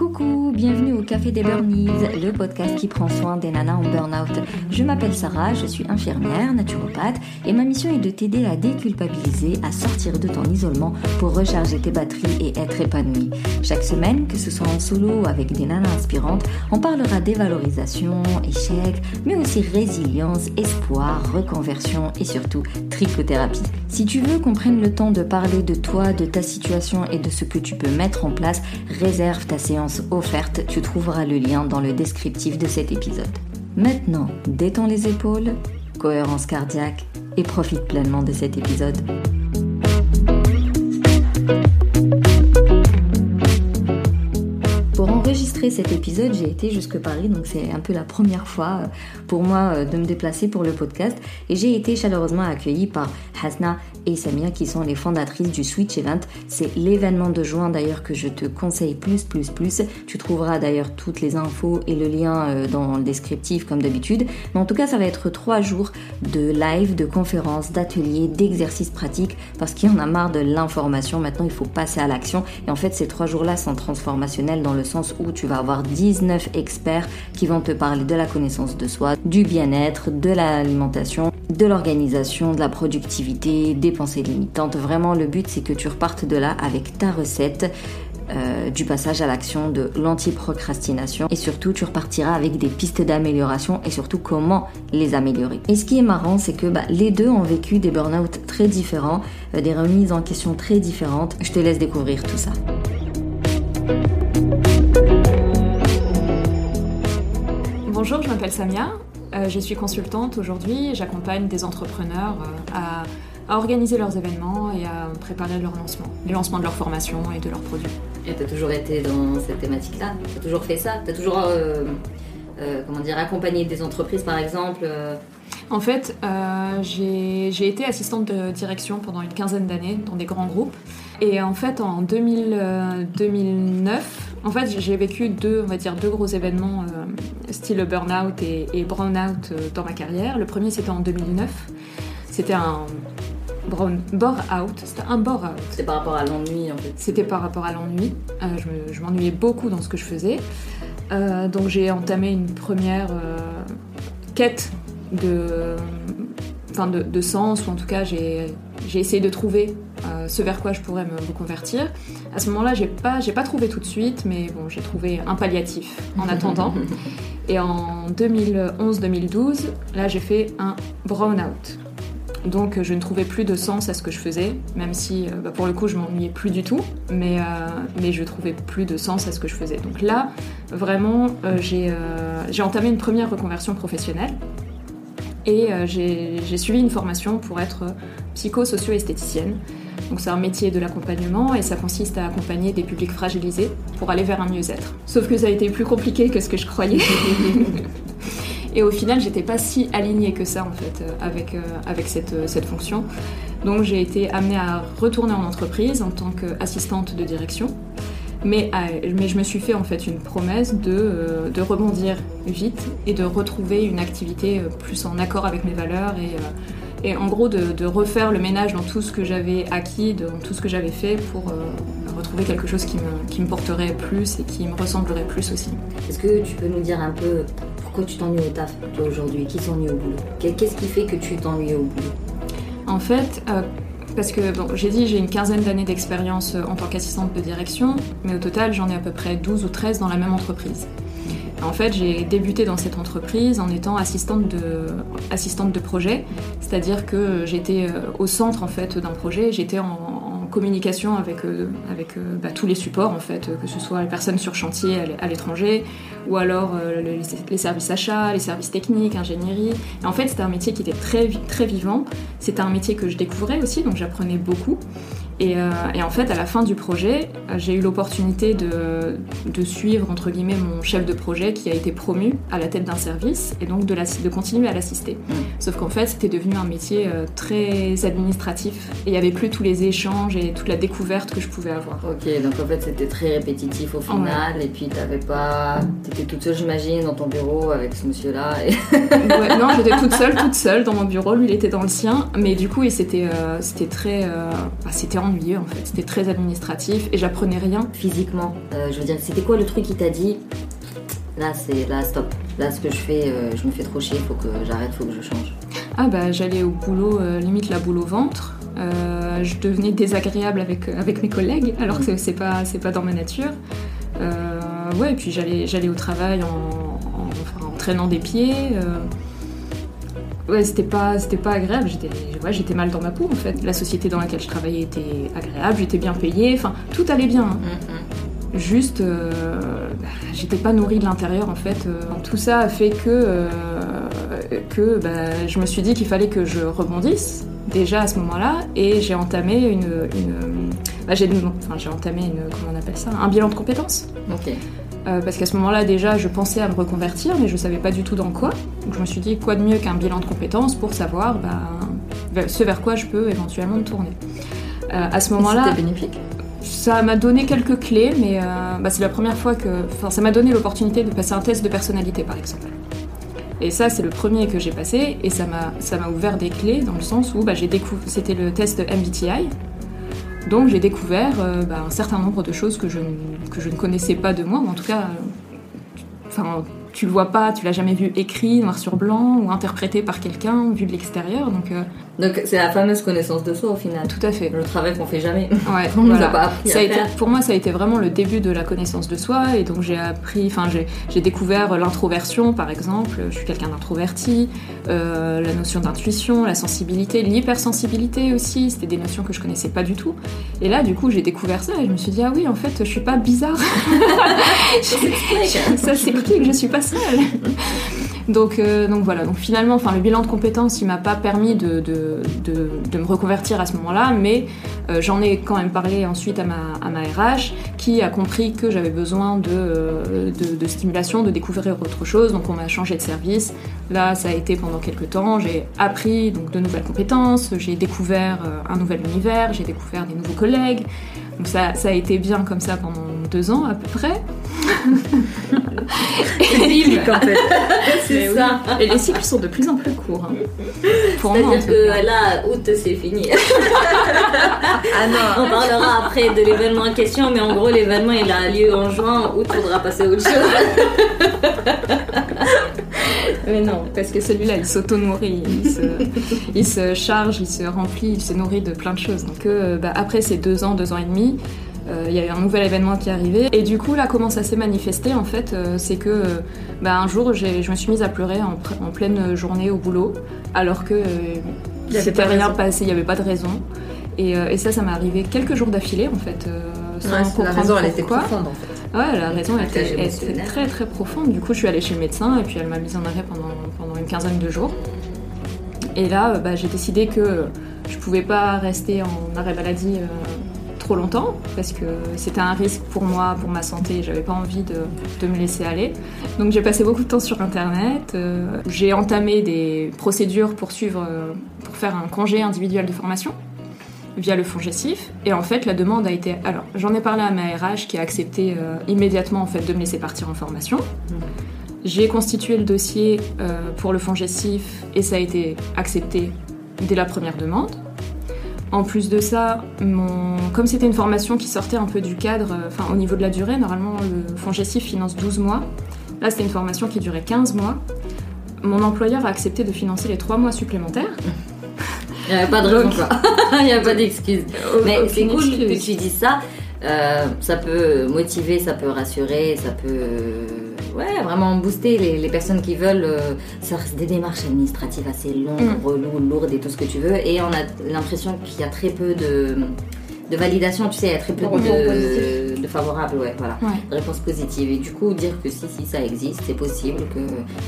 Coucou, bienvenue au Café des Burnies, le podcast qui prend soin des nanas en burn-out. Je m'appelle Sarah, je suis infirmière, naturopathe et ma mission est de t'aider à déculpabiliser, à sortir de ton isolement pour recharger tes batteries et être épanouie. Chaque semaine, que ce soit en solo ou avec des nanas inspirantes, on parlera dévalorisation, échec, mais aussi résilience, espoir, reconversion et surtout trichothérapie. Si tu veux qu'on prenne le temps de parler de toi, de ta situation et de ce que tu peux mettre en place, réserve ta séance offerte, tu trouveras le lien dans le descriptif de cet épisode. Maintenant, détends les épaules, cohérence cardiaque et profite pleinement de cet épisode. Cet épisode, j'ai été jusque Paris, donc c'est un peu la première fois euh, pour moi euh, de me déplacer pour le podcast. Et j'ai été chaleureusement accueillie par Hasna et Samia qui sont les fondatrices du Switch Event. C'est l'événement de juin d'ailleurs que je te conseille plus, plus, plus. Tu trouveras d'ailleurs toutes les infos et le lien euh, dans le descriptif comme d'habitude. Mais en tout cas, ça va être trois jours de live, de conférences, d'ateliers, d'exercices pratiques parce qu'il y en a marre de l'information. Maintenant, il faut passer à l'action. Et en fait, ces trois jours-là sont transformationnels dans le sens où tu vas avoir 19 experts qui vont te parler de la connaissance de soi, du bien-être, de l'alimentation, de l'organisation, de la productivité, des pensées limitantes. Vraiment, le but, c'est que tu repartes de là avec ta recette. Euh, du passage à l'action de l'anti-procrastination et surtout tu repartiras avec des pistes d'amélioration et surtout comment les améliorer. Et ce qui est marrant c'est que bah, les deux ont vécu des burn-out très différents, euh, des remises en question très différentes. Je te laisse découvrir tout ça. Bonjour, je m'appelle Samia, euh, je suis consultante aujourd'hui, j'accompagne des entrepreneurs à à organiser leurs événements et à préparer leur lancement, les lancements de leur formation et de leurs produits. Et tu as toujours été dans cette thématique-là? Tu as toujours fait ça? Tu as toujours euh, euh, comment dire, accompagné des entreprises par exemple euh? En fait, j'ai été assistante de direction pendant une quinzaine d'années dans des grands groupes. Et en fait, en 2000, 2009, en fait, j'ai vécu deux, on va dire, deux gros événements style burn-out et, et brown-out dans ma carrière. Le premier, c'était en 2009. C'était un, bore out, c'était un bore out. C'était par rapport à l'ennui en fait. C'était par rapport à l'ennui. Euh, je m'ennuyais beaucoup dans ce que je faisais. Euh, donc j'ai entamé une première euh, quête de, enfin de, sens, ou en tout cas j'ai essayé de trouver ce vers quoi je pourrais me, convertir. À ce moment-là, j'ai pas, pas trouvé tout de suite, mais bon, j'ai trouvé un palliatif en attendant. Et en 2011-2012, là, j'ai fait un brown out. Donc je ne trouvais plus de sens à ce que je faisais, même si euh, bah, pour le coup je m'ennuyais plus du tout, mais, euh, mais je trouvais plus de sens à ce que je faisais. Donc là, vraiment, euh, j'ai entamé une première reconversion professionnelle et j'ai suivi une formation pour être psycho-socio-esthéticienne. Donc c'est un métier de l'accompagnement et ça consiste à accompagner des publics fragilisés pour aller vers un mieux-être. Sauf que ça a été plus compliqué que ce que je croyais. Et au final, j'étais pas si alignée que ça en fait euh, avec, euh, avec cette, euh, cette fonction. Donc j'ai été amenée à retourner en entreprise en tant qu'assistante de direction. Mais, mais, je me suis fait en fait une promesse de, de, rebondir vite et de retrouver une activité plus en accord avec mes valeurs et, et en gros de, de, refaire le ménage dans tout ce que j'avais acquis, dans tout ce que j'avais fait pour retrouver quelque chose qui me, qui me porterait plus et qui me ressemblerait plus aussi. Est-ce que tu peux nous dire un peu pourquoi tu t'ennuies au taf, toi, aujourd'hui? Qui s'ennuie au boulot? Qu'est-ce qui fait que tu t'ennuies au boulot? En fait, euh, parce que j'ai dit j'ai une quinzaine d'années d'expérience euh, en tant qu'assistante de direction, mais au total j'en ai à peu près 12 ou 13 dans la même entreprise. En fait, j'ai débuté dans cette entreprise en étant assistante de, assistante de projet, c'est-à-dire que j'étais euh, au centre en fait d'un projet, j'étais en, communication avec, euh, avec euh, bah, tous les supports, en fait, que ce soit les personnes sur chantier à l'étranger, ou alors euh, les, services achats, les services techniques, ingénierie. Et en fait, c'était un métier qui était très, très vivant. C'était un métier que je découvrais aussi, donc j'apprenais beaucoup. Euh, et, en fait, à la fin du projet, euh, j'ai eu l'opportunité de, suivre, entre guillemets, mon chef de projet qui a été promu à la tête d'un service et donc de, de continuer à l'assister. Mm. Sauf qu'en fait, c'était devenu un métier euh, très administratif et il n'y avait plus tous les échanges et toute la découverte que je pouvais avoir. Ok, donc en fait, c'était très répétitif au final et puis t'avais pas... T'étais toute seule, j'imagine, dans ton bureau avec ce monsieur-là et... non, j'étais toute seule, toute seule dans mon bureau. Lui, il était dans le sien. Mais du coup, c'était c'était très... Bah, c'était en ennuyeux en fait. C'était très administratif et j'apprenais rien. Physiquement, euh, je veux dire, c'était quoi le truc qui t'a dit Là, c'est là, stop. Là, ce que je fais, euh, je me fais trop chier, faut que j'arrête, faut que je change. Ah bah j'allais au boulot, euh, limite la boule au ventre. Je devenais désagréable avec, avec mes collègues, alors que c'est pas, c'est pas dans ma nature. Ouais, et puis j'allais, j'allais au travail en, en, enfin, en traînant des pieds. Ouais, c'était pas, c'était pas agréable. J'étais, ouais, j'étais mal dans ma peau en fait. La société dans laquelle je travaillais était agréable, j'étais bien payée, enfin tout allait bien. hein. Juste, euh, bah, j'étais pas nourrie de l'intérieur en fait. Euh, tout ça a fait que, euh, que bah, je me suis dit qu'il fallait que je rebondisse déjà à ce moment-là et j'ai entamé une, une bah, j'ai, enfin, j'ai entamé une, comment on appelle ça, un bilan de compétences. Ok. Euh, parce qu'à ce moment-là, déjà, je pensais à me reconvertir, mais je savais pas du tout dans quoi. Donc je me suis dit, quoi de mieux qu'un bilan de compétences pour savoir bah, ce vers quoi je peux éventuellement me tourner. Euh, à ce moment-là, C'était bénéfique? ça m'a donné quelques clés, mais euh, bah, c'est la première fois que. Enfin, ça m'a donné l'opportunité de passer un test de personnalité, par exemple. Et ça, c'est le premier que j'ai passé, et ça m'a, ça m'a ouvert des clés dans le sens où bah, j'ai découvert. C'était le test MBTI. Donc j'ai découvert euh, bah, un certain nombre de choses que je, ne- connaissais pas de moi, ou en tout cas. Enfin, tu le vois pas, tu l'as jamais vu écrit, noir sur blanc, ou interprété par quelqu'un, vu de l'extérieur, donc euh, Donc, c'est la fameuse connaissance de soi au final. tout à fait. Le travail qu'on fait jamais. Ouais, On a pas appris Ça à a été, faire. pour moi, ça a été vraiment le début de la connaissance de soi, et donc j'ai appris, enfin j'ai, j'ai découvert l'introversion, par exemple. Je suis quelqu'un d'introverti, euh, la notion d'intuition, la sensibilité, l'hypersensibilité aussi. C'était des notions que je connaissais pas du tout. Et là, du coup, j'ai découvert ça et je me suis dit ah oui, en fait, je suis pas bizarre. ça s'explique, je suis pas seule. Donc, euh, donc voilà, donc finalement, enfin, le bilan de compétences, il m'a pas permis de, de, de, me reconvertir à ce moment-là, mais euh, j'en ai quand même parlé ensuite à ma, à ma RH, qui a compris que j'avais besoin de, euh, de, de stimulation, de découvrir autre chose, donc on m'a changé de service. Là, ça a été pendant quelques temps, j'ai appris donc, de nouvelles compétences, j'ai découvert un nouvel univers, j'ai découvert des nouveaux collègues, donc ça, ça a été bien comme ça pendant deux ans à peu près. Biblique en fait. C'est oui. ça. Et les cycles sont de plus en plus courts. hein. Pour moi, en C'est-à-dire que là, août, c'est fini. Ah non. On parlera après de l'événement en question, mais en gros, l'événement il a lieu en juin. Août, faudra passer à autre chose. Mais non, parce que celui-là, il s'auto-nourrit, il se, il se charge, il se remplit, il se nourrit de plein de choses. Donc euh, bah, après ces deux ans, deux ans et demi, il y a eu un nouvel événement qui est arrivé. Et du coup, là, comment ça s'est manifesté, en fait, euh, c'est que euh, bah, un jour, je me suis mise à pleurer en, pleine journée au boulot, alors que euh, c'était rien raison. passé, il n'y avait pas de raison. Et, euh, et ça, ça m'est arrivé quelques jours d'affilée, en fait, euh, sans la comprendre raison, elle était pourquoi. profonde en fait. Ouais, la raison était, était très très profonde. Du coup, je suis allée chez le médecin et puis elle m'a mise en arrêt pendant, pendant une quinzaine de jours. Et là, euh, bah, j'ai décidé que je pouvais pas rester en arrêt maladie euh, trop longtemps parce que c'était un risque pour moi, pour ma santé. J'avais pas envie de, me laisser aller. Donc j'ai passé beaucoup de temps sur internet. euh, j'ai entamé des procédures pour suivre, euh, pour faire un congé individuel de formation via le fonds GESIF. Et en fait, la demande a été. Alors, j'en ai parlé à ma RH qui a accepté euh, immédiatement en fait de me laisser partir en formation. J'ai constitué le dossier pour le fonds GESIF et ça a été accepté dès la première demande. En plus de ça, mon... comme c'était une formation qui sortait un peu du cadre, euh, enfin au niveau de la durée, normalement le fonds GESIF finance 12 mois. Là, c'était une formation qui durait 15 mois. Mon employeur a accepté de financer les 3 mois supplémentaires. Il n'y avait pas de raison, quoi. Il n'y a pas d'excuse. Mais c'est cool que tu dises ça. Euh, ça peut motiver, ça peut rassurer, ça peut ouais, vraiment booster les, les personnes qui veulent. euh, ça reste des démarches administratives assez longues, Mm. reloues, lourdes et tout ce que tu veux. Et on a l'impression qu'il y a très peu de, de validation, tu sais, il y a très peu De de, de favorables, ouais, voilà. Ouais. de réponses positives. Et du coup, dire que si, si, ça existe, c'est possible que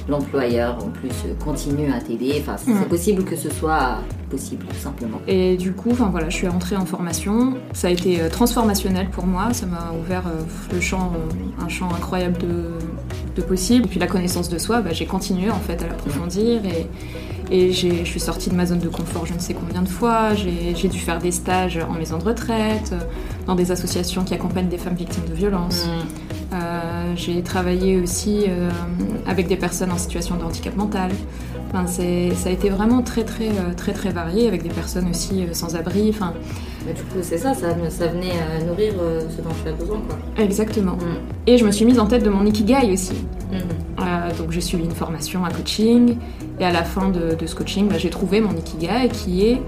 l'employeur, en plus, continue à t'aider. Enfin, c'est c'est possible que ce soit possible, tout simplement. Et du coup, enfin voilà, je suis entrée en formation. Ça a été euh, transformationnel pour moi. Ça m'a ouvert euh, le champ, euh, un champ incroyable de, de possibles. Et puis la connaissance de soi, bah, j'ai continué en fait à l'approfondir et, je suis sortie de ma zone de confort je ne sais combien de fois. J'ai dû faire des stages en maison de retraite, euh, dans des associations qui accompagnent des femmes victimes de violences. Mm. Euh, j'ai travaillé aussi euh, avec des personnes en situation de handicap mental. Enfin, c'est- ça a été vraiment très très très très varié avec des personnes aussi sans abri. Enfin, Mais du coup, c'est ça, ça, ça venait euh, nourrir euh, ce dont tu as besoin, quoi. Exactement. Mm. Et je me suis mise en tête de mon ikigai aussi. Mhm. Euh, donc j'ai suivi une formation, un coaching, et à la fin de, de ce coaching, bah, j'ai trouvé mon ikigai qui est,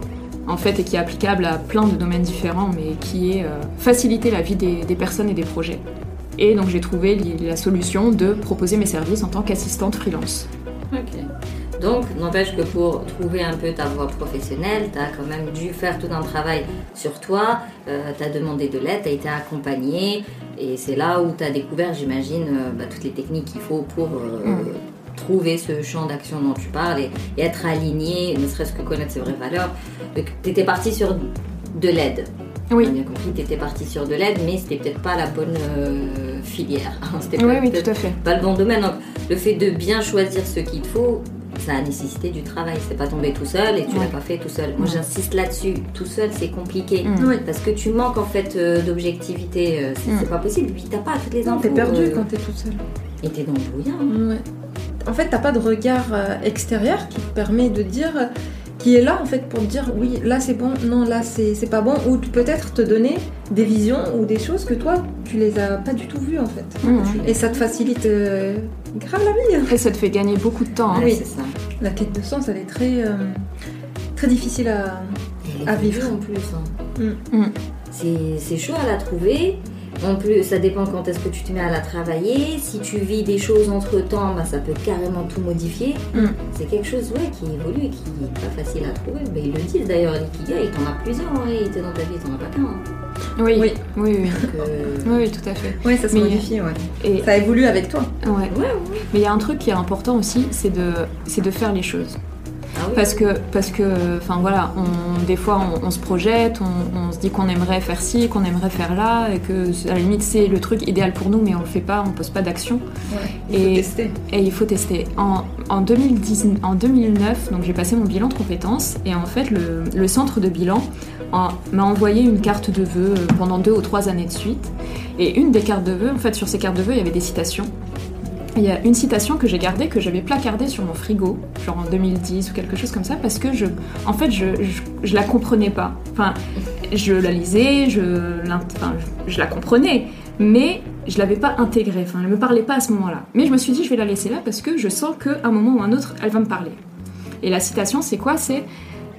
en fait, et qui est applicable à plein de domaines différents, mais qui est euh, faciliter la vie des, des personnes et des projets. Et donc j'ai trouvé la solution de proposer mes services en tant qu'assistante freelance. Donc, n'empêche que pour trouver un peu ta voie professionnelle, tu as quand même dû faire tout un travail sur toi, tu as demandé de l'aide, tu as été accompagné, et c'est là où tu as découvert, j'imagine, euh, bah, toutes les techniques qu'il faut pour euh, Mm. trouver ce champ d'action dont tu parles et, et être aligné, ne serait-ce que connaître ses vraies valeurs. Tu étais parti sur de l'aide. Oui. On a bien compris, tu étais parti sur de l'aide, mais c'était peut-être pas la bonne euh, filière. C'était Oui, pas- oui, tout à fait. pas le bon domaine. Donc, le fait de bien choisir ce qu'il te faut, ça a nécessité du travail. C'est pas tombé tout seul et tu l'as pas fait tout seul. Moi, j'insiste là-dessus. Tout seul, c'est compliqué. Mm. Parce que tu manques en fait euh, d'objectivité. euh, c'est Mm. pas possible. Puis t'as pas toutes les infos. t'es perdu euh, quand t'es toute seule. Et t'es dans le brouillard. Ouais. En fait, t'as pas de regard euh, extérieur qui te permet de dire, qui est là en fait pour te dire oui, là c'est bon, non, là c'est c'est pas bon, ou peut-être te donner des visions ou des choses que toi tu les as pas du tout vues en fait. Mhm. Et ça te facilite euh, grave la vie. hein. Et ça te fait gagner beaucoup de temps. hein. Oui. c'est ça. La quête de sens, elle est très, euh, très difficile à. Vivre. en plus. hein. Mm. Mm. C'est c'est chaud à la trouver. En plus, ça dépend quand est-ce que tu te mets à la travailler. Si tu vis des choses entre temps, bah, ça peut carrément tout modifier. Mm. C'est quelque chose ouais, qui évolue et qui n'est pas facile à trouver. Mais ils le disent d'ailleurs, l'ikigai, t'en as plusieurs en réalité dans ta vie, t'en as pas qu'un. hein. Oui, oui, Oui. oui, oui. Donc, euh, Oui, oui, tout à fait. Oui, ça se Mais- modifie, ouais. Et, Ça évolue avec toi. ouais. Ouais, ouais. Mais il y a un truc qui est important aussi, c'est de, c'est de faire les choses. Parce que, parce que, enfin voilà, on, des fois on, on se projette, on, on se dit qu'on aimerait faire ci, qu'on aimerait faire là, et que à la limite c'est le truc idéal pour nous, mais on le fait pas, on pose pas d'action, Il faut Et- tester. et il faut tester. En, en, 2010, en 2009, donc j'ai passé mon bilan de compétences, et en fait le, le centre de bilan m'a envoyé une carte de vœux euh, pendant deux ou trois années de suite, et une des cartes de vœux, en fait sur ces cartes de vœux il y avait des citations. Il y a une citation que j'ai gardée, que j'avais placardée sur mon frigo, genre en 2010 ou quelque chose comme ça, parce que je, en fait, je, je, je la comprenais pas. Enfin, je la lisais, je, enfin, je, la comprenais, mais je l'avais pas intégrée. Enfin, elle me parlait pas à ce moment-là. Mais je me suis dit, je vais la laisser là parce que je sens qu'à un moment ou un autre, elle va me parler. Et la citation, c'est quoi? C'est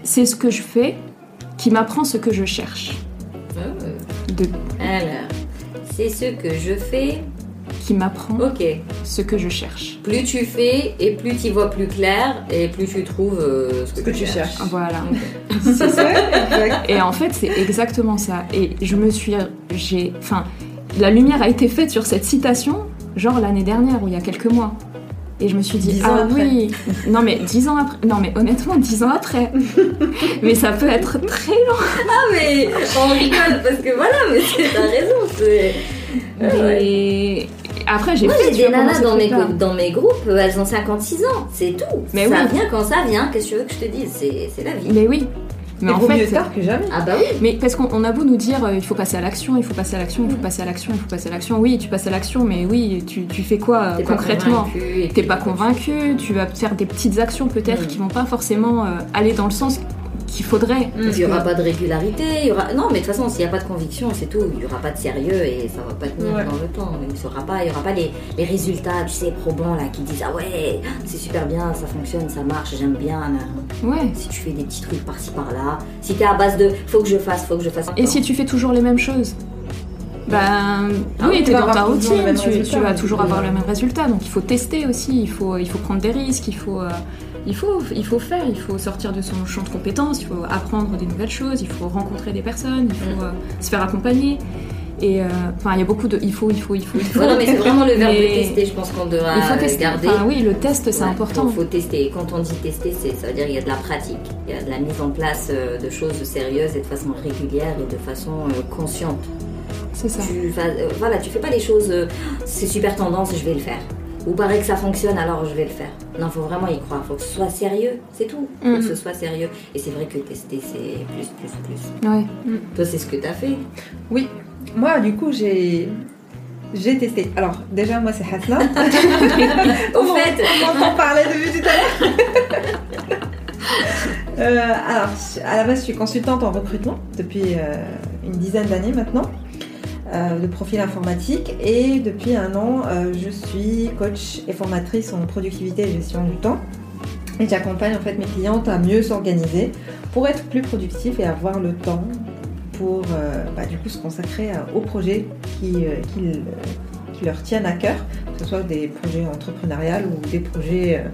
c'est ce que je fais qui m'apprend ce que je cherche. Euh, De, Alors, c'est ce que je fais. Qui m'apprend ce que je cherche. Plus tu fais et plus tu vois plus clair et plus tu trouves euh, ce que, Ce que tu cherches. Voilà. C'est ça, exact. Et en fait, c'est exactement ça. Et je me suis. J'ai. Enfin, la lumière a été faite sur cette citation, genre l'année dernière ou il y a quelques mois. Et je me suis dit, Dix ans ah après. oui, non mais dix ans après, non mais honnêtement, dix ans après. mais ça peut être très long. Ah mais on rigole parce que voilà, mais c'est- t'as raison. c'est- Mais après, j'ai Moi fait, j'ai tu des nanas dans mes, trucs-là. dans mes groupes, euh, elles ont 56 ans, c'est tout. Mais ça oui. vient quand ça vient, qu'est-ce que tu veux que je te dise C'est c'est la vie. Mais oui. Mais Mais en fait, tard que jamais. Ah bah oui. Mais parce qu'on on a beau nous dire euh, il faut passer à l'action, il faut passer à l'action, il faut passer à l'action, il faut passer à l'action. Oui, tu passes à l'action, mais oui, tu, tu fais quoi euh, T'es concrètement et T'es pas convaincu, tu vas faire des petites actions peut-être Mm. qui vont pas forcément euh, aller dans le sens qu'il faudrait. Il n'y aura pas de régularité, il y aura... Non, mais de toute façon, s'il n'y a pas de conviction, c'est tout. Il n'y aura pas de sérieux et ça va pas tenir Ouais. dans le temps. Il n'y aura pas, il y aura pas les, les résultats, tu sais, probants, là, qui disent « Ah ouais, c'est super bien, ça fonctionne, ça marche, j'aime bien. Ouais. Si tu fais des petits trucs par-ci, par-là, si t'es à base de « Faut que je fasse, faut que je fasse... » Et si tu fais toujours les mêmes choses? Ben Ah oui, tu vas dans ta routine, tu, tu vas toujours avoir le même résultat. Donc il faut tester aussi, il faut, il faut prendre des risques, il faut, euh, il, faut, il faut faire, il faut sortir de son champ de compétences, il faut apprendre des nouvelles choses, il faut rencontrer des personnes, il faut Mm. euh, se faire accompagner. Et euh, enfin, il y a beaucoup de il faut, il faut, il faut, il faut. Non, mais c'est vraiment le verbe Mais de tester, je pense qu'on devra Il faut tester. garder. Enfin, oui, le test, c'est Ouais, important. Il faut tester. Et quand on dit tester, ça veut dire qu'il y a de la pratique. Il y a de la mise en place euh, de choses sérieuses et de façon régulière et de façon consciente. C'est ça. Tu, vas- euh, voilà, tu fais pas les choses, c'est super tendance, je vais le faire. Ou paraît que ça fonctionne, alors je vais le faire. Non, faut vraiment y croire. Faut que ce soit sérieux, c'est tout. Faut que ce soit sérieux. Et c'est vrai que tester, c'est plus, plus, plus. Ouais. Toi, c'est ce que t'as fait. Oui, moi du coup j'ai j'ai testé. Alors déjà moi c'est Hasna. Au fait, on en parlait depuis tout à l'heure. Euh, alors, à la base, je suis consultante en recrutement depuis euh, une dizaine d'années maintenant, de profil informatique. Et depuis un an, euh, je suis coach et formatrice en productivité et gestion du temps. Et j'accompagne en fait mes clientes à mieux s'organiser pour être plus productif et avoir le temps pour euh, bah, du coup se consacrer aux projets qui, euh, qui, leur tiennent à cœur, que ce soit des projets entrepreneuriaux ou des projets euh,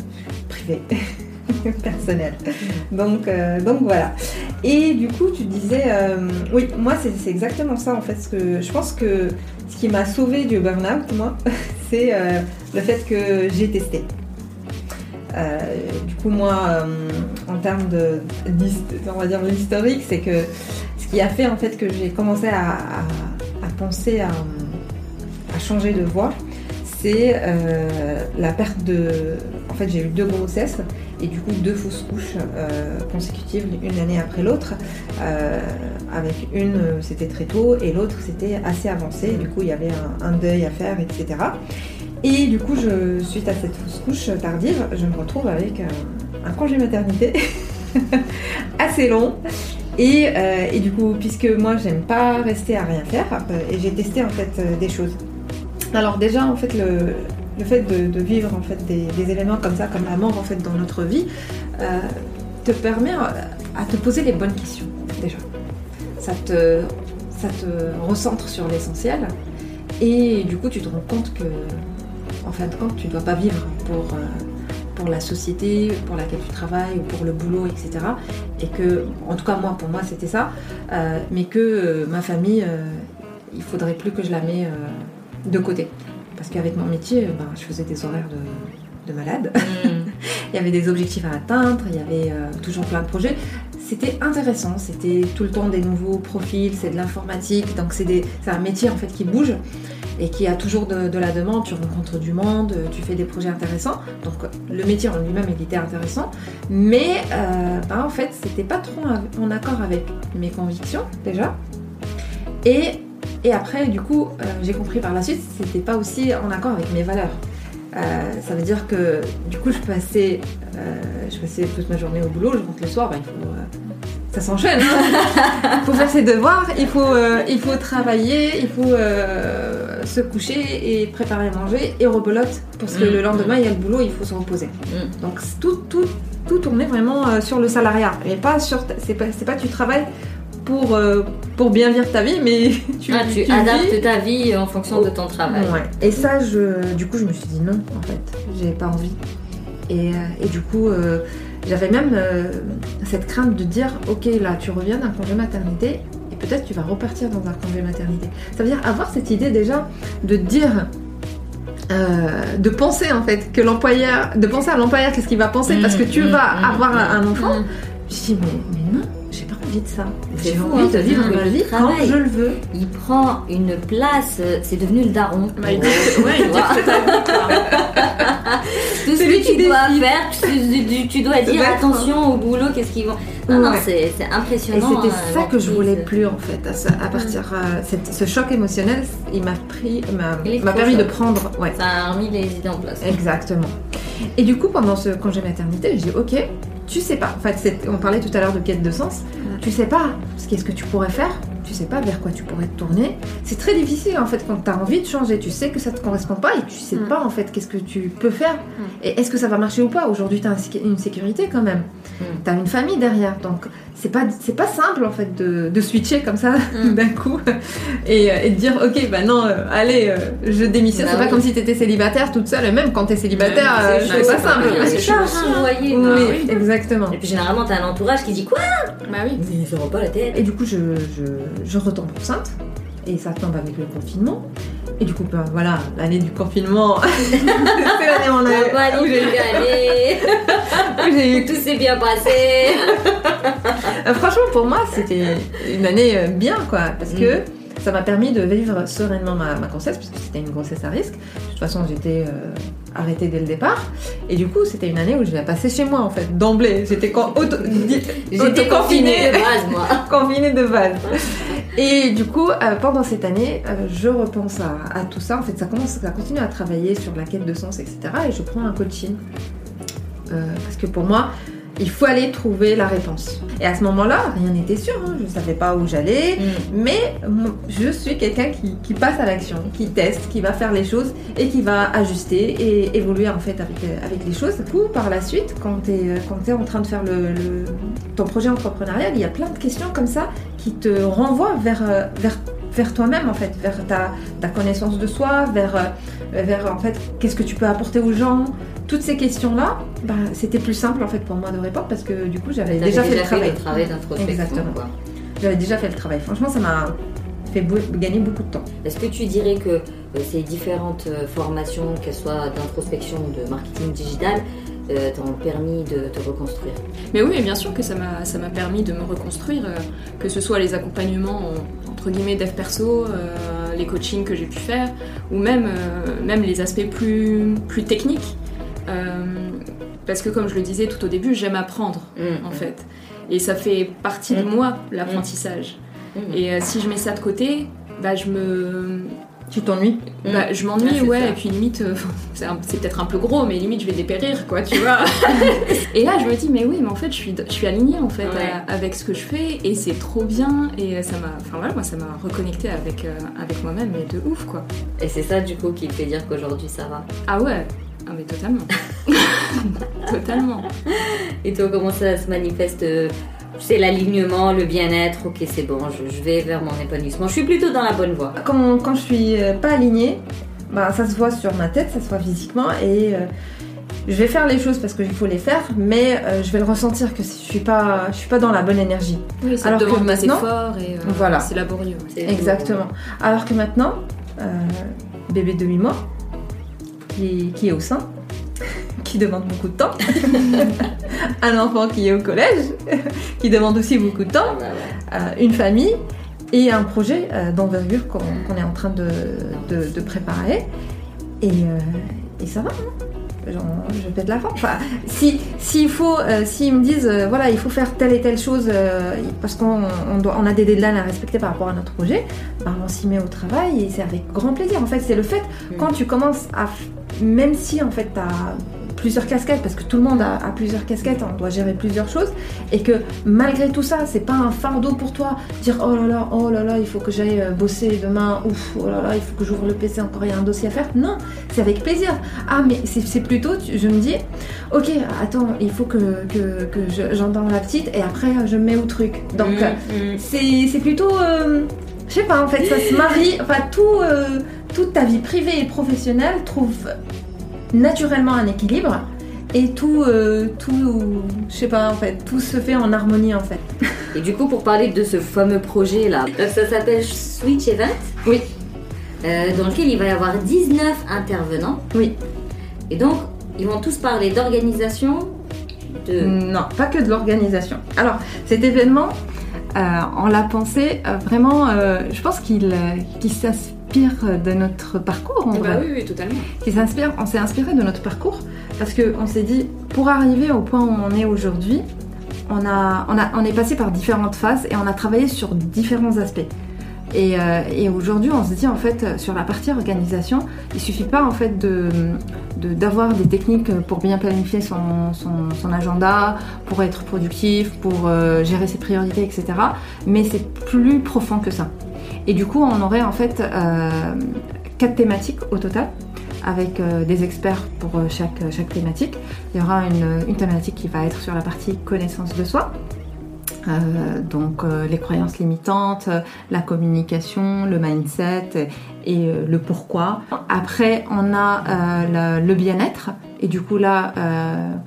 privés, personnels. Donc, euh, donc voilà. Et du coup, tu disais, euh, oui, moi c'est exactement ça en fait. Ce que je pense que ce qui m'a sauvé du burn-out, moi, c'est euh, le fait que j'ai testé. Du coup, moi, en termes de, on va dire l'historique, c'est que ce qui a fait en fait que j'ai commencé à, penser à, changer de voie, c'est la perte de. En fait, j'ai eu deux grossesses et du coup deux fausses couches euh, consécutives, une année après l'autre. Euh, avec une, euh, c'était très tôt et l'autre, c'était assez avancé. Du coup, il y avait un, deuil à faire, etc. Et du coup, je, suite à cette fausse couche tardive, je me retrouve avec un, congé maternité assez long. Et, du coup, puisque moi, j'aime pas rester à rien faire, et j'ai testé en fait des choses. Alors déjà, en fait, le, le fait de, vivre en fait des, des éléments comme ça, comme la mort en fait dans notre vie, euh, te permet à, à te poser les bonnes questions déjà. Ça te, recentre sur l'essentiel, et du coup, tu te rends compte que, en fin de compte, tu dois pas vivre pour euh, la société pour laquelle tu travailles ou pour le boulot, etc. Et que, en tout cas moi, pour moi, c'était ça. Euh, mais que euh, ma famille, euh, il faudrait plus que je la euh, de côté. Parce qu'avec mon métier, euh, ben, je faisais des horaires de, de malade. il y avait des objectifs à atteindre, il y avait euh, toujours plein de projets. C'était intéressant, c'était tout le temps des nouveaux profils, c'est de l'informatique, donc c'est un métier en fait qui bouge et qui a toujours de, de la demande, tu rencontres du monde, tu fais des projets intéressants. Donc le métier en lui-même il était intéressant, mais euh, bah, en fait c'était pas trop en en accord avec mes convictions déjà. Et, et après du coup euh, j'ai compris par la suite c'était pas aussi en accord avec mes valeurs. Euh, ça veut dire que du coup je passais, euh, je passais toute ma journée au boulot, je rentre le soir, bah, il faut, ça s'enchaîne. hein. il faut faire ses devoirs, il faut, il faut travailler, il faut se coucher et préparer à manger et rebelote parce que Mm. le lendemain il y a le boulot, il faut se reposer. Mm. Donc tout, tout, tout tournait vraiment sur le salariat et pas sur, c'est pas, pas tu travailles pour, euh, pour bien vivre ta vie, mais tu, Ah, tu tu adaptes vis ta vie en fonction de ton travail. Ouais. Et ça, je, du coup, je me suis dit non, en fait, j'ai pas envie. Et, euh, et du coup, euh, j'avais même euh, cette crainte de dire, ok, là, tu reviens d'un congé maternité et peut-être tu vas repartir dans un congé maternité. Ça veut dire avoir cette idée déjà de dire. euh, de penser en fait que l'employeur, de penser à l'employeur qu'est-ce qu'il va penser parce que tu Mmh, vas mmh, avoir un enfant. Je me suis dit mais, mais non, envie de ça. C'est J'ai envie hein, de ça vivre ma le vie quand je le veux. Il prend une place, euh, c'est devenu le daron. Bah, il dit que- ouais, il dit. Tout ce que tu dois décide. faire, tu, tu- tu dois dire attention au boulot, qu'est-ce qu'ils vont. Non, non, c'est c'est Et impressionnant. c'était euh, ça que je voulais plus en fait. À, ce- à partir euh, cette- ce choc émotionnel, il m'a pris, m'a permis de prendre, ouais, Ça a remis les idées en place. exactement. Et du coup, pendant ce congé maternité, je dis ok, tu sais pas. En fait, c'est- on parlait tout à l'heure de quête de sens. Tu sais pas ce qu'est-ce que tu pourrais faire. Tu sais pas vers quoi tu pourrais te tourner. C'est très difficile en fait quand tu as envie de changer. Tu sais que ça te correspond pas et tu sais Mm. pas en fait qu'est-ce que tu peux faire. Et est-ce que ça va marcher ou pas? Aujourd'hui, tu as une sécurité quand même. Mm. Tu as une famille derrière. Donc, c'est pas, c'est pas simple en fait de, de switcher comme ça Mm. d'un coup et, euh, et de dire ok, bah non, euh, allez, euh, je démissionne. Bah c'est pas oui. comme si tu étais célibataire toute seule. Et même quand tu es célibataire, euh, c'est pas c'est simple. pas C'est ça, aussi. vous voyez. Oui, oui. exactement. Et puis généralement, t'as un entourage qui dit quoi? Bah oui. Mais pas la tête. Et du coup, je, je, je retombe enceinte. Et ça tombe avec le confinement. Et du coup, ben, voilà, l'année du confinement, c'est l'année où a- où j'ai- eu tout s'est bien passé. Euh, Franchement, pour moi, c'était une année euh, bien, quoi, parce que Mm. ça m'a permis de vivre sereinement ma, ma grossesse, puisque c'était une grossesse à risque. De toute façon, j'étais euh, arrêtée dès le départ. Et du coup, c'était une année où je l'ai passée chez moi, en fait, d'emblée. J'étais con- auto- di- J'étais confinée de base, moi. confinée de base. Et du coup, euh, pendant cette année, euh, je repense à, tout ça. En fait, ça commence, ça continue à travailler sur la quête de sens, etc. Et je prends un coaching. Euh, parce que pour moi, il faut aller trouver la réponse. Et à ce moment-là, rien n'était sûr, hein. je ne savais pas où j'allais, Mm. mais je suis quelqu'un qui, qui passe à l'action, qui teste, qui va faire les choses et qui va ajuster et évoluer en fait avec, euh, avec les choses. Du coup, par la suite, quand tu es, en train de faire le, le- ton projet entrepreneurial, il y a plein de questions comme ça qui te renvoient vers, euh, vers, vers toi-même en fait, vers ta, ta connaissance de soi, vers, euh, vers en fait qu'est-ce que tu peux apporter aux gens. Toutes ces questions-là, bah, c'était plus simple en fait pour moi de répondre parce que du coup j'avais déjà, fait le travail. le travail d'introspection. J'avais déjà fait le travail. Franchement, ça m'a fait gagner beaucoup de temps. Est-ce que tu dirais que euh, ces différentes euh, formations, qu'elles soient d'introspection ou de marketing digital, euh, t'ont permis de te reconstruire? Mais oui, bien sûr que ça m'a ça m'a permis de me reconstruire, que ce soit les accompagnements en- entre guillemets dev perso, les coachings que j'ai pu faire, ou même, même les aspects plus, plus techniques. Euh, parce que comme je le disais tout au début, j'aime apprendre Mm. en fait. Et ça fait partie de Mm. moi, l'apprentissage. Et euh, si je mets ça de côté, bah, je me, Tu t'ennuies bah, je Ah, m'ennuie, c'est ouais, ça. et puis limite, euh, c'est peut-être un peu gros, mais limite je vais dépérir, quoi, tu vois. et là, je me dis, mais oui, mais en fait, je suis, je suis alignée en fait Ouais. à- avec ce que je fais, et c'est trop bien, et ça m'a, enfin voilà, moi, ça m'a reconnecté avec, euh, avec moi-même, mais de ouf, quoi. Et c'est ça du coup qui te fait dire qu'aujourd'hui ça va? Ah ouais, ah mais totalement, totalement. Et toi, comment ça se manifeste euh, C'est l'alignement, le bien-être, ok c'est bon, je, je vais vers mon épanouissement. Je suis plutôt dans la bonne voie. quand, quand je suis euh, pas alignée, bah, ça se voit sur ma tête, ça se voit physiquement et euh, je vais faire les choses parce qu'il faut les faire, mais euh, je vais le ressentir que je suis pas, je suis pas dans la bonne énergie. Oui, ça Alors que demande maintenant- efforts, et euh, Voilà. c'est laborieux. Exactement. Alors que maintenant, euh, bébé de 8 mois, qui, qui est au sein, qui demande beaucoup de temps, un enfant qui est au collège, qui demande aussi beaucoup de temps, euh, une famille et un projet euh, d'envergure qu'on est en train de, de- de préparer. Et, euh, et ça va, hein Genre, je pète la forme. Enfin, si s'il faut, euh, s'ils me disent, euh, voilà, il faut faire telle et telle chose euh, parce qu'on on doit- on a des deadlines à respecter par rapport à notre projet, ben, on s'y met au travail et c'est avec grand plaisir. En fait, c'est le fait quand tu commences à, même si en fait tu as plusieurs casquettes, parce que tout le monde a, a plusieurs casquettes, on doit gérer plusieurs choses, et que malgré tout ça, c'est pas un fardeau pour toi, dire oh là là, oh là là, il faut que j'aille euh, bosser demain, ouf, oh là là, il faut que j'ouvre le PC, encore il y a un dossier à faire. Non, c'est avec plaisir. Ah, mais c'est plutôt, je me dis, ok, attends, il faut que, que, que je- j'entends la petite, et après je me mets au truc. Donc, Mm, mm. c'est c'est plutôt. euh, je sais pas, en fait, ça se marie. Enfin, tout, euh, toute ta vie privée et professionnelle trouve naturellement un équilibre. Et tout, euh, tout, je sais pas, en fait, tout se fait en harmonie, en fait. Et du coup, pour parler de ce fameux projet là, ça s'appelle Switch Event. Oui. Euh, dans lequel il va y avoir 19 intervenants. Oui. Et donc, ils vont tous parler d'organisation, de. Non, pas que de l'organisation. Alors, cet événement, euh, on l'a pensé euh, vraiment, euh, je pense qu'il euh, qu'il s'inspire de notre parcours, en Eh vrai. bah oui, oui, totalement. qui s'inspire, on s'est inspiré de notre parcours parce que on s'est dit pour arriver au point où on est aujourd'hui, on a, on a, on est passé par différentes phases et on a travaillé sur différents aspects. Et, euh, et aujourd'hui, on se dit en fait euh, sur la partie organisation, il suffit pas en fait de de- d'avoir des techniques pour bien planifier son, son, son agenda, pour être productif, pour euh, gérer ses priorités, etc. Mais c'est plus profond que ça. Et du coup, on aurait en fait euh, quatre thématiques au total avec euh, des experts pour euh, chaque, chaque thématique. Il y aura une, une thématique qui va être sur la partie connaissance de soi. Donc les croyances limitantes, la communication, le mindset et le pourquoi. Après, on a le, le bien-être. Et du coup là,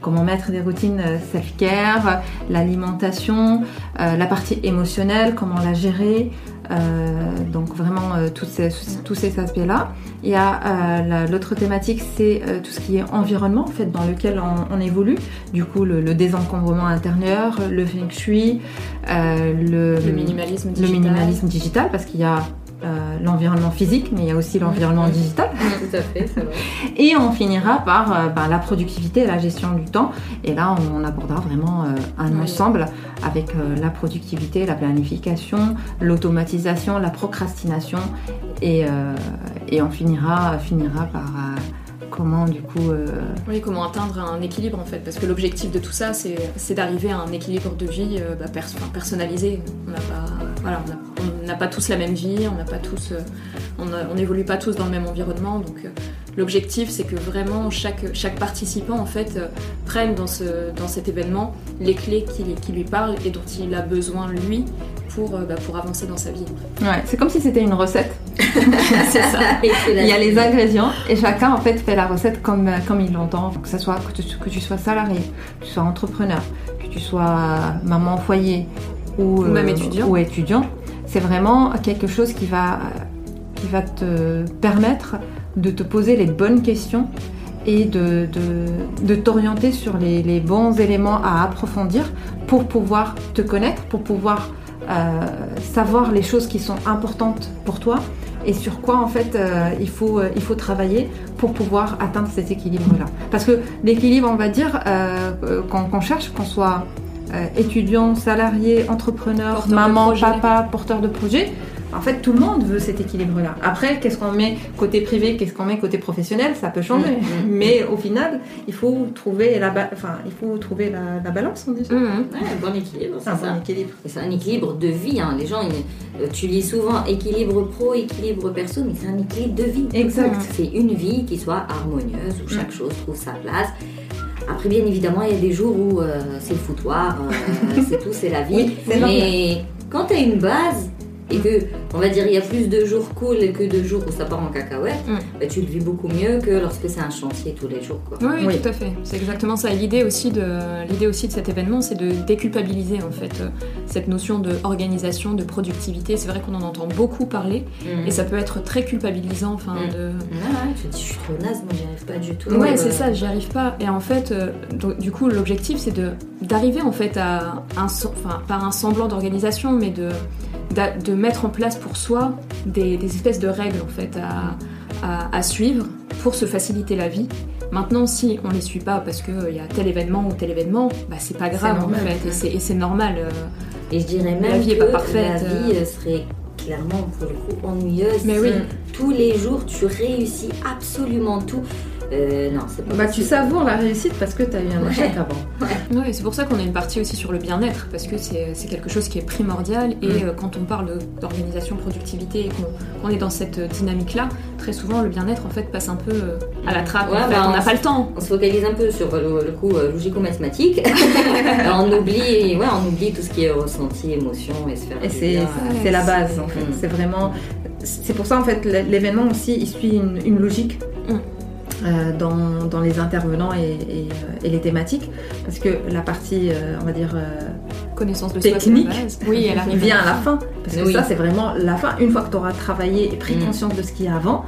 comment mettre des routines self-care, l'alimentation, la partie émotionnelle, comment la gérer. Euh, donc vraiment euh, tous ces, tous ces aspects-là. Il y a euh, la- l'autre thématique, c'est tout ce qui est environnement en fait dans lequel on, on évolue. Du coup, le, le désencombrement intérieur, le feng shui, le, Le minimalisme le digital. minimalisme digital, parce qu'il y a euh, l'environnement physique, mais il y a aussi l'environnement digital. Tout à fait, c'est vrai. Et on finira par euh, ben, la productivité et la gestion du temps. Et là, on abordera vraiment euh, un ensemble avec la productivité, la planification, l'automatisation, la procrastination. Et, et on finira, finira par comment du coup. euh, Oui, comment atteindre un équilibre en fait, parce que l'objectif de tout ça, c'est c'est d'arriver à un équilibre de vie euh, bah, pers- personnalisé. On n'a pas, voilà, on n'a- pas tous la même vie, on n'a pas tous, euh, on n'évolue pas tous dans le même environnement, donc euh, l'objectif, c'est que vraiment chaque chaque participant en fait euh, prenne dans ce dans cet événement les clés qui, qui lui parlent et dont il a besoin lui pour euh, bah, pour avancer dans sa vie. Ouais, c'est comme si c'était une recette. c'est ça. Il y a les ingrédients et chacun en fait fait la recette comme, euh, comme il l'entend. Que ce soit que tu, que tu sois salarié, que tu sois entrepreneur, que tu sois maman au foyer ou, Ou même étudiant. ou étudiant, c'est vraiment quelque chose qui va, qui va te permettre de te poser les bonnes questions et de, de, de t'orienter sur les, les bons éléments à approfondir pour pouvoir te connaître, pour pouvoir euh, savoir les choses qui sont importantes pour toi et sur quoi en fait euh, il, faut, euh, il faut travailler pour pouvoir atteindre cet équilibre-là. Parce que l'équilibre, on va dire, euh, qu'on cherche, qu'on soit étudiant, salarié, entrepreneur, Porteur maman, papa, porteur de projet, en fait tout le monde veut cet équilibre-là. Après, qu'est-ce qu'on met côté privé, qu'est-ce qu'on met côté professionnel, ça peut changer. Mm, mm, Mais au final, il faut trouver la, ba- enfin, il faut trouver la, la balance, on dit ça. Ouais, un bon équilibre, C'est un ça. bon équilibre. C'est un équilibre de vie. hein. Les gens, ils- euh, tu lis souvent équilibre pro, équilibre perso, mais c'est un équilibre de vie. Exact. C'est une vie qui soit harmonieuse, où chaque chose trouve sa place. Après, bien évidemment, il y a des jours où euh, c'est le foutoir, euh, c'est tout, c'est la vie. Oui, mais quand tu as une base et que, on va dire, il y a plus de jours cool que de jours où ça part en cacahuète, Mm. bah, tu le vis beaucoup mieux que lorsque c'est un chantier tous les jours. Quoi. Oui, oui, Oui. tout à fait. C'est exactement ça. L'idée aussi de l'idée aussi de cet événement, c'est de déculpabiliser en fait euh, cette notion de organisation, de productivité. C'est vrai qu'on en entend beaucoup parler Mm. et ça peut être très culpabilisant. Enfin, Mm. de Ouais, ouais, tu te dis, je suis trop naze, moi j'y arrive pas du tout. Ouais, Euh, c'est ça, j'y arrive pas. Et en fait, euh, donc, du coup, l'objectif, c'est de d'arriver en fait à un, enfin, par un semblant d'organisation, mais de, de mettre en place pour soi des, des espèces de règles en fait à, à- à suivre pour se faciliter la vie. Maintenant, si on les suit pas parce qu'il y a tel événement ou tel événement, bah c'est pas grave en fait, et c'est- et c'est normal. euh. Et je dirais La même vie est que pas parfaite, la vie euh, serait clairement pour le coup ennuyeuse. Mais si oui. Tous les jours tu réussis absolument tout. Euh, non, c'est pas Bah, tu savoures la réussite parce que tu as eu un Ouais. échec avant. Ouais, c'est pour ça qu'on a une partie aussi sur le bien-être, parce que c'est c'est quelque chose qui est primordial. Et Mm. euh, quand on parle de- d'organisation, productivité et qu'on est dans cette dynamique-là, très souvent le bien-être en fait passe un peu euh, à la trappe. Ouais, en fait. bah, on n'a pas le temps. On se focalise un peu sur euh, le, le coup euh, logico-mathématique. on oublie, ouais, on oublie tout ce qui est ressenti, émotion et se faire c'est la base en fait. Mm. C'est vraiment. C'est pour ça en fait l'événement aussi il suit une, une logique. Mm. Euh, dans, dans les intervenants et, et, euh, et les thématiques parce que la partie euh, on va dire Connaissance de Technique. Oui, elle arrive. vient à la fin parce que Oui. ça c'est vraiment la fin une fois que tu auras travaillé et pris Mm. conscience de ce qu'il y a avant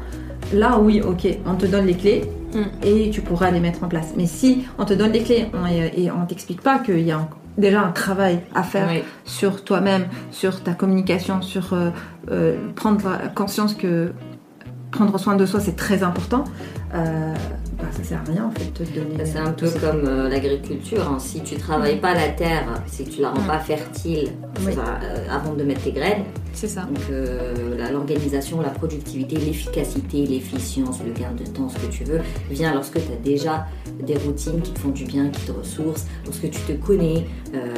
là oui ok on te donne les clés Mm. et tu pourras les mettre en place mais si on te donne les clés on- et, on t'explique pas qu'il y a déjà un travail à faire Oui. sur toi-même, sur ta communication, sur euh, euh, prendre conscience que prendre soin de soi c'est très important, euh, bah, ça sert à rien en fait de te donner. Ça, C'est un peu tout ça. comme euh, l'agriculture. hein. Si tu travailles pas la terre, si tu la rends pas fertile Oui. ça, euh, avant de mettre tes graines, C'est ça. donc euh, l'organisation, la productivité, l'efficacité, l'efficience, le gain de temps, ce que tu veux, vient lorsque tu as déjà des routines qui te font du bien, qui te ressourcent, lorsque tu te connais. euh,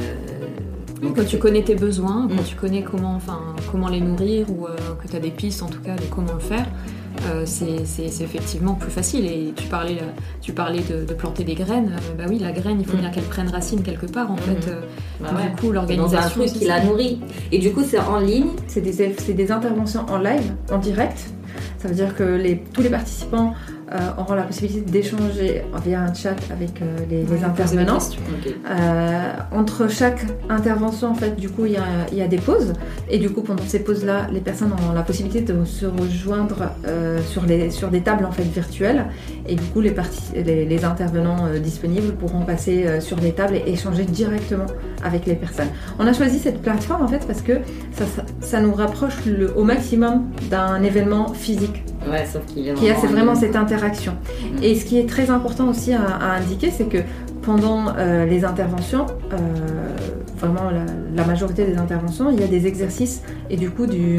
donc, Quand tu connais tes besoins, quand Mm. tu connais comment, enfin, comment les nourrir ou euh, que tu as des pistes en tout cas de comment le faire, euh, c'est effectivement plus facile. Et tu parlais, euh, tu parlais de, de planter des graines. euh, bah oui, la graine, il faut Mm. bien qu'elle prenne racine quelque part en Mhm. fait. bah ouais. Du coup, un l'organisation. truc qui la nourrit. Et du coup, c'est en ligne. C'est des, des interventions en live, en direct. Ça veut dire que les, tous les participants euh, auront la possibilité d'échanger via un chat avec euh, les, Ouais, intervenants. Euh, entre chaque intervention, en fait, du coup, il y a, il y a des pauses. Et du coup, pendant ces pauses-là, les personnes ont la possibilité de se rejoindre euh, sur, les, sur des tables en fait virtuelles. Et du coup, les, partic- les, les intervenants disponibles pourront passer sur les tables et échanger directement avec les personnes. On a choisi cette plateforme en fait parce que ça, ça, ça nous rapproche le- au maximum d'un événement physique Ouais, sauf qu'il qui a c'est en vraiment cette interaction. Mm. Et ce qui est très important aussi à, à indiquer, c'est que pendant euh, les interventions, euh, vraiment la, la majorité des interventions, il y a des exercices et du coup du,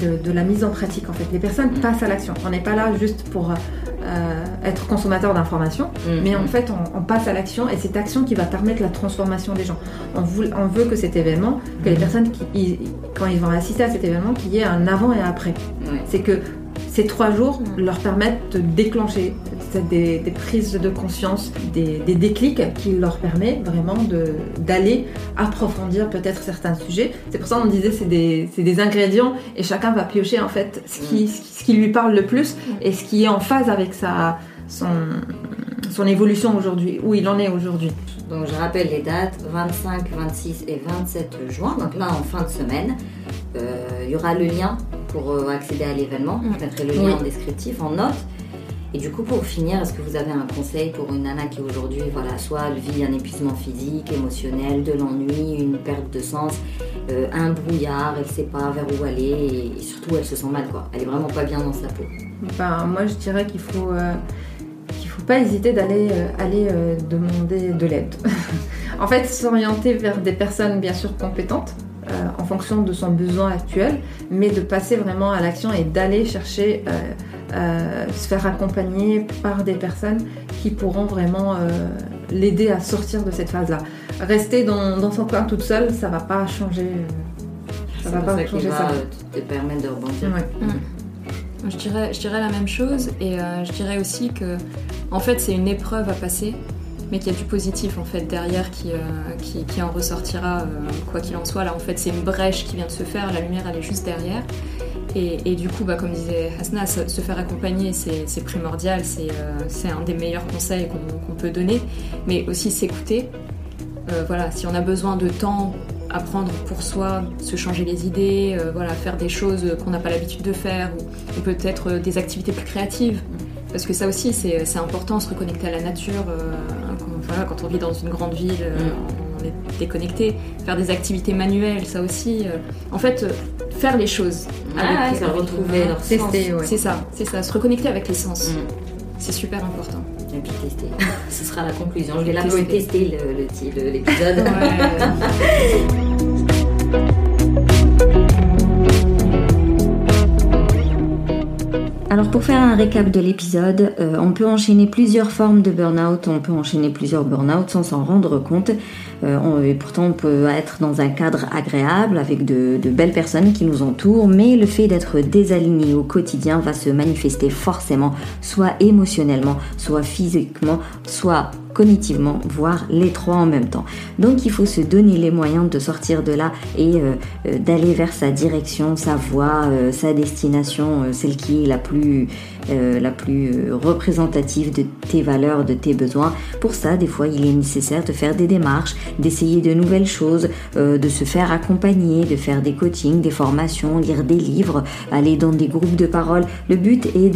de, de la mise en pratique en fait. Les personnes Mm. passent à l'action. On n'est pas là juste pour euh, être consommateur d'informations, Mhm. mais en fait, on, on passe à l'action et cette action qui va permettre la transformation des gens. On, voul- on veut que cet événement, que les personnes, qui, ils- quand ils vont assister à cet événement, qu'il y ait un avant et un après. C'est que ces trois jours leur permettent de déclencher des, des prises de conscience, des, des déclics qui leur permet vraiment d'aller approfondir peut-être certains sujets. C'est pour ça qu'on disait c'est des, c'est des ingrédients et chacun va piocher en fait ce qui, ce qui- ce qui lui parle le plus et ce qui est en phase avec sa, son, son évolution aujourd'hui, où il en est aujourd'hui. Donc je rappelle les dates 25, 26 et 27 juin. Donc là en fin de semaine, euh, il y aura le lien pour euh, accéder à l'événement. Je mettrai le lien en descriptif, en note. Et du coup, pour finir, est-ce que vous avez un conseil pour une nana qui aujourd'hui, voilà, soit elle vit un épuisement physique, émotionnel, de l'ennui, une perte de sens, euh, un brouillard, elle sait pas vers où aller et, surtout elle se sent mal quoi. Elle est vraiment pas bien dans sa peau. Ben, moi, je dirais qu'il faut euh, qu'il faut pas hésiter d'aller euh, aller demander de l'aide. en fait, s'orienter vers des personnes bien sûr compétentes en fonction de son besoin actuel, mais de passer vraiment à l'action et d'aller chercher euh, euh, se faire accompagner par des personnes qui pourront vraiment euh, l'aider à sortir de cette phase-là. Rester dans, dans son coin toute seule, ça va pas changer. ça va pas ça changer va ça. te permettre de rebondir. Ouais. Je dirais, je dirais la même chose et euh, je dirais aussi que en fait c'est une épreuve à passer mais qu'il y a du positif en fait derrière qui, euh, qui, en ressortira euh, quoi qu'il en soit. Là en fait c'est une brèche qui vient de se faire, la lumière elle est juste derrière et, du coup bah, comme disait Hasna, se, faire accompagner c'est primordial, c'est euh, c'est un des meilleurs conseils qu'on peut donner mais aussi s'écouter. Voilà, si on a besoin de temps à prendre pour soi, se changer les idées, voilà, faire des choses qu'on n'a pas l'habitude de faire, ou, ou peut-être des activités plus créatives. Parce que ça aussi, c'est important, se reconnecter à la nature. Quand, voilà, quand on vit dans une grande ville, euh, Mm. on est déconnecté. Faire des activités manuelles, ça aussi. euh, en fait, euh, faire les choses. Ah avec- ouais, ça avec- retrouver leur sens. Ouais. C'est ça, c'est ça, se reconnecter avec les sens. Mm. C'est super important. Et puis tester. Ce sera la conclusion. Je vais l'appeler Tester. tester le- le le- l'épisode. Alors pour faire un récap de l'épisode, euh, on peut enchaîner plusieurs formes de burn-out, on peut enchaîner plusieurs burn-out sans s'en rendre compte. Euh, et pourtant on peut être dans un cadre agréable avec de belles personnes qui nous entourent, mais le fait d'être désaligné au quotidien va se manifester forcément, soit émotionnellement, soit physiquement, soit cognitivement, voire les trois en même temps. Donc il faut se donner les moyens de sortir de là et euh, euh, d'aller vers sa direction, sa voie, euh, sa destination, celle qui est la plus, la plus représentative de tes valeurs, de tes besoins. Pour ça, des fois, il est nécessaire de faire des démarches, d'essayer de nouvelles choses, de se faire accompagner, de faire des coachings, des formations, lire des livres, aller dans des groupes de parole. Le but est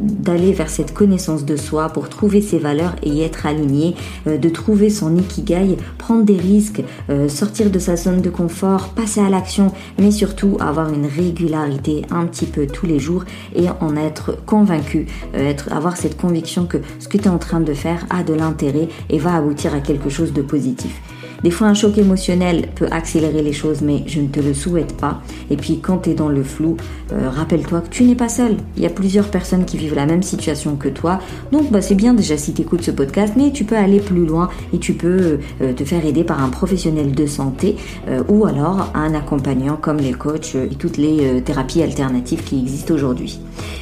d'aller vers cette connaissance de soi pour trouver ses valeurs et y être aligné, euh, de trouver son ikigai, prendre des risques, euh, sortir de sa zone de confort, passer à l'action, mais surtout avoir une régularité un petit peu tous les jours et en être convaincu, euh, avoir cette conviction que ce que tu es en train de faire a de l'intérêt et va aboutir à quelque chose de positif. Des fois, un choc émotionnel peut accélérer les choses, mais je ne te le souhaite pas. Et puis, quand tu es dans le flou, euh, rappelle-toi que tu n'es pas seul. Il y a plusieurs personnes qui vivent la même situation que toi. Donc, bah, c'est bien déjà si tu écoutes ce podcast, mais tu peux aller plus loin et tu peux euh, te faire aider par un professionnel de santé euh, ou alors un accompagnant comme les coachs et toutes les thérapies alternatives qui existent aujourd'hui.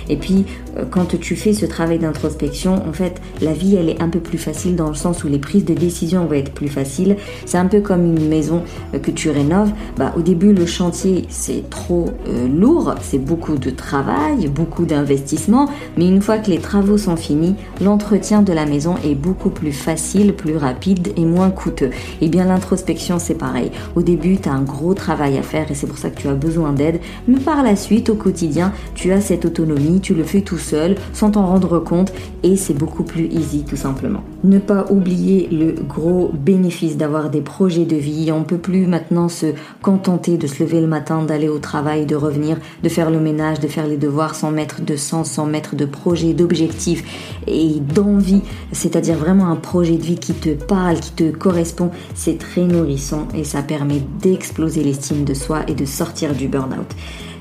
Et puis, quand tu fais ce travail d'introspection, en fait, la vie, elle est un peu plus facile dans le sens où les prises de décision vont être plus faciles. C'est un peu comme une maison euh, que tu rénoves. Bah, au début, le chantier, c'est trop euh, lourd, c'est beaucoup de travail, beaucoup d'investissement. Mais une fois que les travaux sont finis, l'entretien de la maison est beaucoup plus facile, plus rapide et moins coûteux. Et bien, l'introspection, c'est pareil. Au début, tu as un gros travail à faire et c'est pour ça que tu as besoin d'aide. Mais par la suite, au quotidien, tu as cette autonomie, tu le fais tout seul, sans t'en rendre compte et c'est beaucoup plus easy tout simplement. Ne pas oublier le gros bénéfice d'avoir des projets de vie. On peut plus maintenant se contenter de se lever le matin, d'aller au travail, de revenir, de faire le ménage, de faire les devoirs sans mettre de sens, sans mettre de projet, d'objectif et d'envie. C'est-à-dire vraiment un projet de vie qui te parle, qui te correspond. C'est très nourrissant et ça permet d'exploser l'estime de soi et de sortir du burn-out.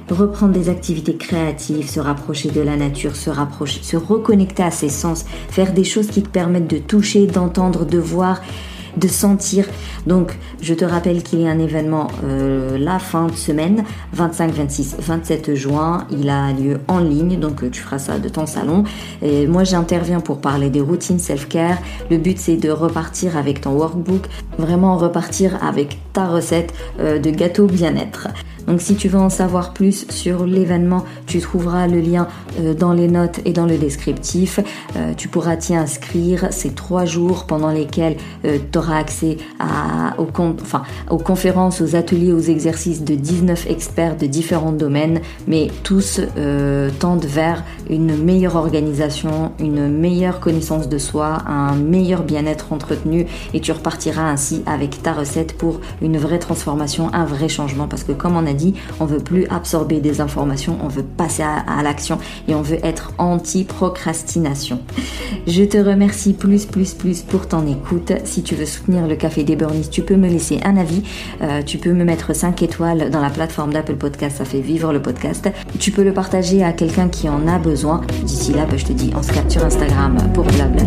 reprendre des activités créatives, se rapprocher de la nature, se rapprocher, se reconnecter à ses sens, faire des choses qui te permettent de toucher, d'entendre, de voir de sentir. Donc, je te rappelle qu'il y a un événement euh, la fin de semaine, 25, 26, 27 juin. Il a lieu en ligne, donc euh, tu feras ça de ton salon. Et moi, j'interviens pour parler des routines self-care. Le but, c'est de repartir avec ton workbook, vraiment repartir avec ta recette euh, de gâteau bien-être. Donc si tu veux en savoir plus sur l'événement, tu trouveras le lien dans les notes et dans le descriptif. Tu pourras t'y inscrire. C'est trois jours pendant lesquels auras accès à, aux, conférences, aux ateliers, aux exercices de 19 experts de différents domaines, mais tous tendent vers une meilleure organisation, une meilleure connaissance de soi, un meilleur bien-être entretenu et tu repartiras ainsi avec ta recette pour une vraie transformation, un vrai changement parce que comme on a dit, on veut plus absorber des informations, on veut passer à, l'action et on veut être anti-procrastination. Je te remercie plus, plus, plus pour ton écoute. Si tu veux soutenir le Café des Burnies, tu peux me laisser un avis. Euh, tu peux me mettre 5 étoiles dans la plateforme d'Apple Podcast, ça fait vivre le podcast. Tu peux le partager à quelqu'un qui en a besoin. D'ici là, bah, je te dis, on se capture Instagram pour blabla